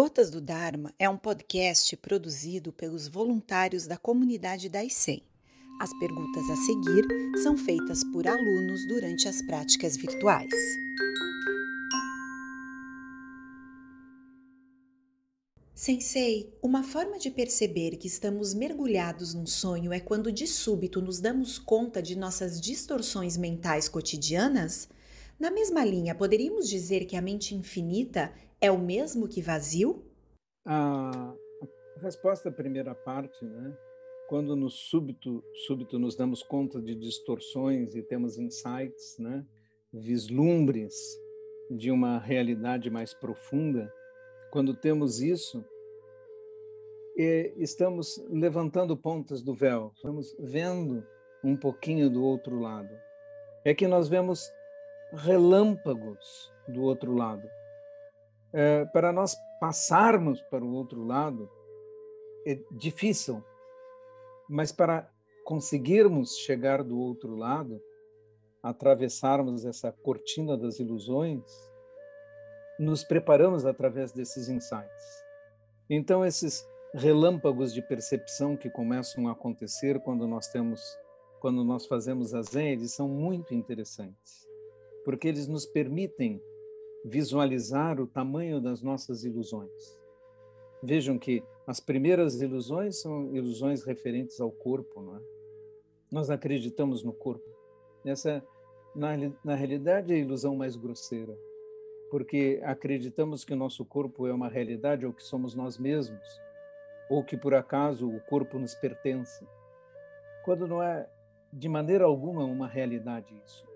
Gotas do Dharma é um podcast produzido pelos voluntários da comunidade da ICEM. As perguntas a seguir são feitas por alunos durante as práticas virtuais. Sensei, uma forma de perceber que estamos mergulhados num sonho é quando de súbito nos damos conta de nossas distorções mentais cotidianas? Na mesma linha, poderíamos dizer que a mente infinita é o mesmo que vazio? A resposta à primeira parte, né? quando no súbito, súbito nos damos conta de distorções e temos insights, né? vislumbres de uma realidade mais profunda, quando temos isso, estamos levantando pontas do véu, estamos vendo um pouquinho do outro lado. É que nós vemos relâmpagos do outro lado é, para nós passarmos para o outro lado é difícil, mas para conseguirmos chegar do outro lado, atravessarmos essa cortina das ilusões, nos preparamos através desses insights. Então, esses relâmpagos de percepção que começam a acontecer quando nós temos, quando nós fazemos a Zen, eles são muito interessantes, porque eles nos permitem visualizar o tamanho das nossas ilusões. Vejam que as primeiras ilusões são ilusões referentes ao corpo, não é? Nós acreditamos no corpo. Essa, na, na realidade, é a ilusão mais grosseira, porque acreditamos que o nosso corpo é uma realidade ou que somos nós mesmos, ou que por acaso o corpo nos pertence, quando não é de maneira alguma uma realidade isso.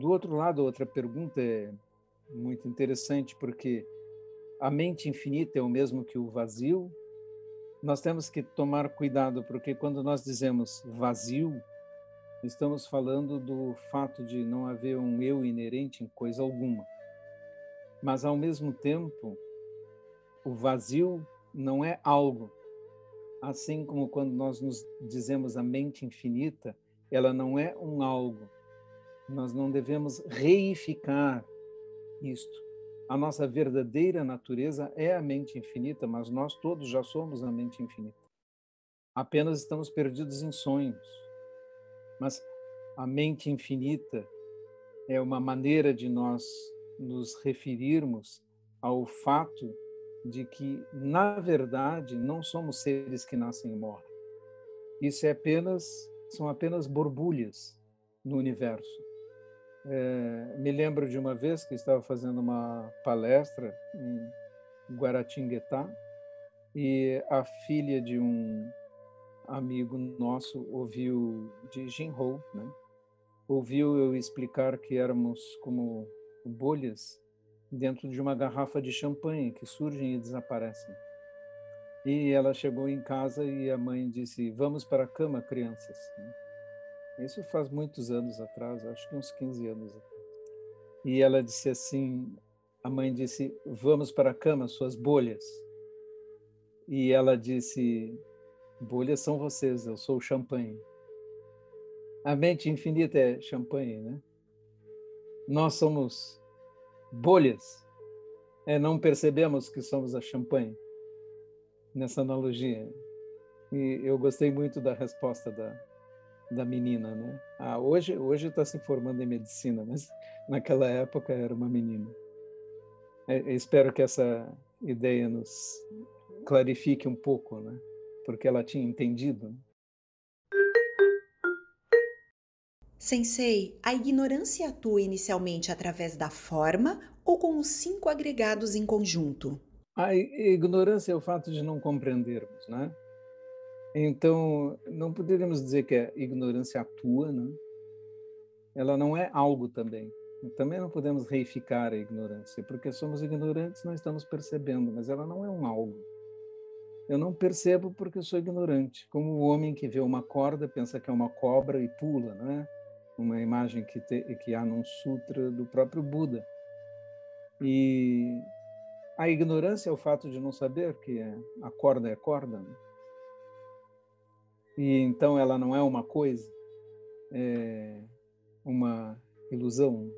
Do outro lado, outra pergunta é muito interessante, porque a mente infinita é o mesmo que o vazio. Nós temos que tomar cuidado, porque quando nós dizemos vazio, estamos falando do fato de não haver um eu inerente em coisa alguma. Mas, ao mesmo tempo, o vazio não é algo. Assim como quando nós nos dizemos a mente infinita, ela não é um algo. Nós não devemos reificar isto. A nossa verdadeira natureza é a mente infinita, mas nós todos já somos a mente infinita. Apenas estamos perdidos em sonhos. Mas a mente infinita é uma maneira de nós nos referirmos ao fato de que, na verdade, não somos seres que nascem e morrem. Isso é apenas, são apenas borbulhas no universo. É, me lembro de uma vez que estava fazendo uma palestra em Guaratinguetá e a filha de um amigo nosso ouviu de Jinhou, né? ouviu eu explicar que éramos como bolhas dentro de uma garrafa de champanhe que surgem e desaparecem. E ela chegou em casa e a mãe disse: Vamos para a cama, crianças. Isso faz muitos anos atrás, acho que uns 15 anos atrás. E ela disse assim: a mãe disse, vamos para a cama, suas bolhas. E ela disse, bolhas são vocês, eu sou o champanhe. A mente infinita é champanhe, né? Nós somos bolhas. É, não percebemos que somos a champanhe, nessa analogia. E eu gostei muito da resposta da, da menina, né? Ah, hoje hoje está se formando em medicina, mas naquela época era uma menina. É, espero que essa ideia nos clarifique um pouco, né? Porque ela tinha entendido. Né? Sensei, a ignorância atua inicialmente através da forma ou com os cinco agregados em conjunto? A ignorância é o fato de não compreendermos, né? Então, não poderíamos dizer que a ignorância atua, né? Ela não é algo também. Também não podemos reificar a ignorância, porque somos ignorantes, não estamos percebendo, mas ela não é um algo. Eu não percebo porque sou ignorante, como o homem que vê uma corda pensa que é uma cobra e pula, não é? Uma imagem que, te, que há num sutra do próprio Buda. E a ignorância é o fato de não saber que a corda é corda. Né? E então ela não é uma coisa, é uma ilusão.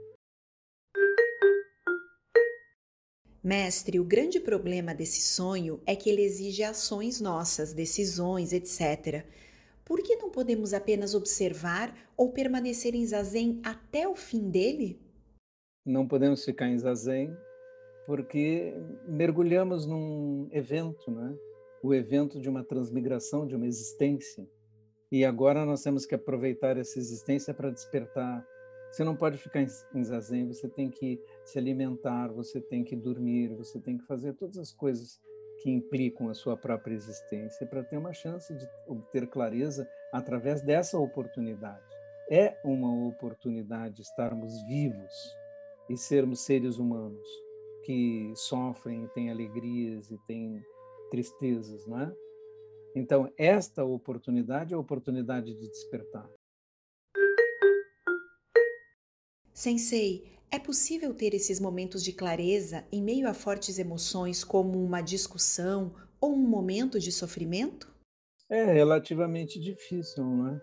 Mestre, o grande problema desse sonho é que ele exige ações nossas, decisões, etc. Por que não podemos apenas observar ou permanecer em zazen até o fim dele? Não podemos ficar em zazen porque mergulhamos num evento, né? O evento de uma transmigração, de uma existência. E agora nós temos que aproveitar essa existência para despertar. Você não pode ficar em zazen, você tem que se alimentar, você tem que dormir, você tem que fazer todas as coisas que implicam a sua própria existência para ter uma chance de obter clareza através dessa oportunidade. É uma oportunidade estarmos vivos e sermos seres humanos que sofrem, têm alegrias e têm tristezas, não é? Então, esta oportunidade é a oportunidade de despertar. Sensei, é possível ter esses momentos de clareza em meio a fortes emoções, como uma discussão ou um momento de sofrimento? É relativamente difícil, não é?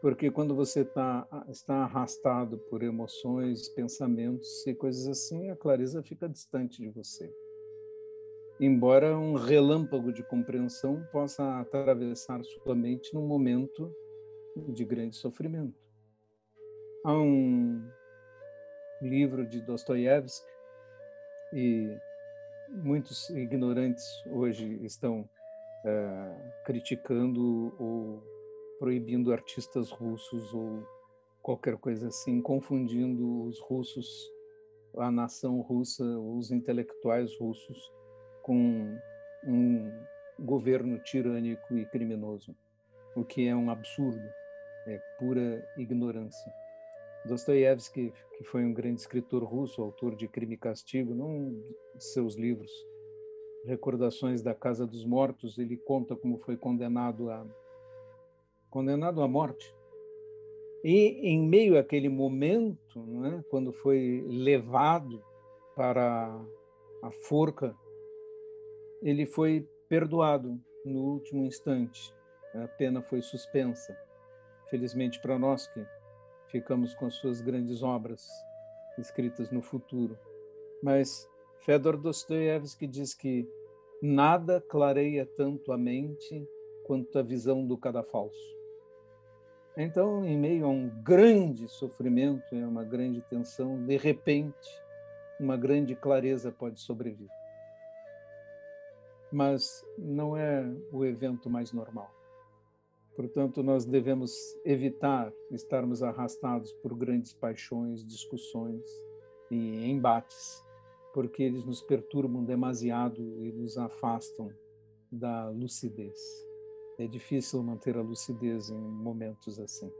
Porque quando você tá, está arrastado por emoções, pensamentos e coisas assim, a clareza fica distante de você. Embora um relâmpago de compreensão possa atravessar sua mente num momento de grande sofrimento. Há um livro de Dostoiévski e muitos ignorantes hoje estão é, criticando ou proibindo artistas russos ou qualquer coisa assim, confundindo os russos, a nação russa, os intelectuais russos, com um governo tirânico e criminoso, o que é um absurdo, é pura ignorância. Dostoiévski, que foi um grande escritor russo, autor de Crime e Castigo, num de seus livros, Recordações da Casa dos Mortos, ele conta como foi condenado a condenado à morte. E em meio àquele momento, é, quando foi levado para a forca, ele foi perdoado no último instante. A pena foi suspensa. Felizmente para nós que ficamos com as suas grandes obras escritas no futuro. Mas Fedor Dostoiévski diz que nada clareia tanto a mente quanto a visão do cadafalso. Então, em meio a um grande sofrimento e uma grande tensão, de repente, uma grande clareza pode sobreviver. Mas não é o evento mais normal. Portanto, nós devemos evitar estarmos arrastados por grandes paixões, discussões e embates, porque eles nos perturbam demasiado e nos afastam da lucidez. É difícil manter a lucidez em momentos assim.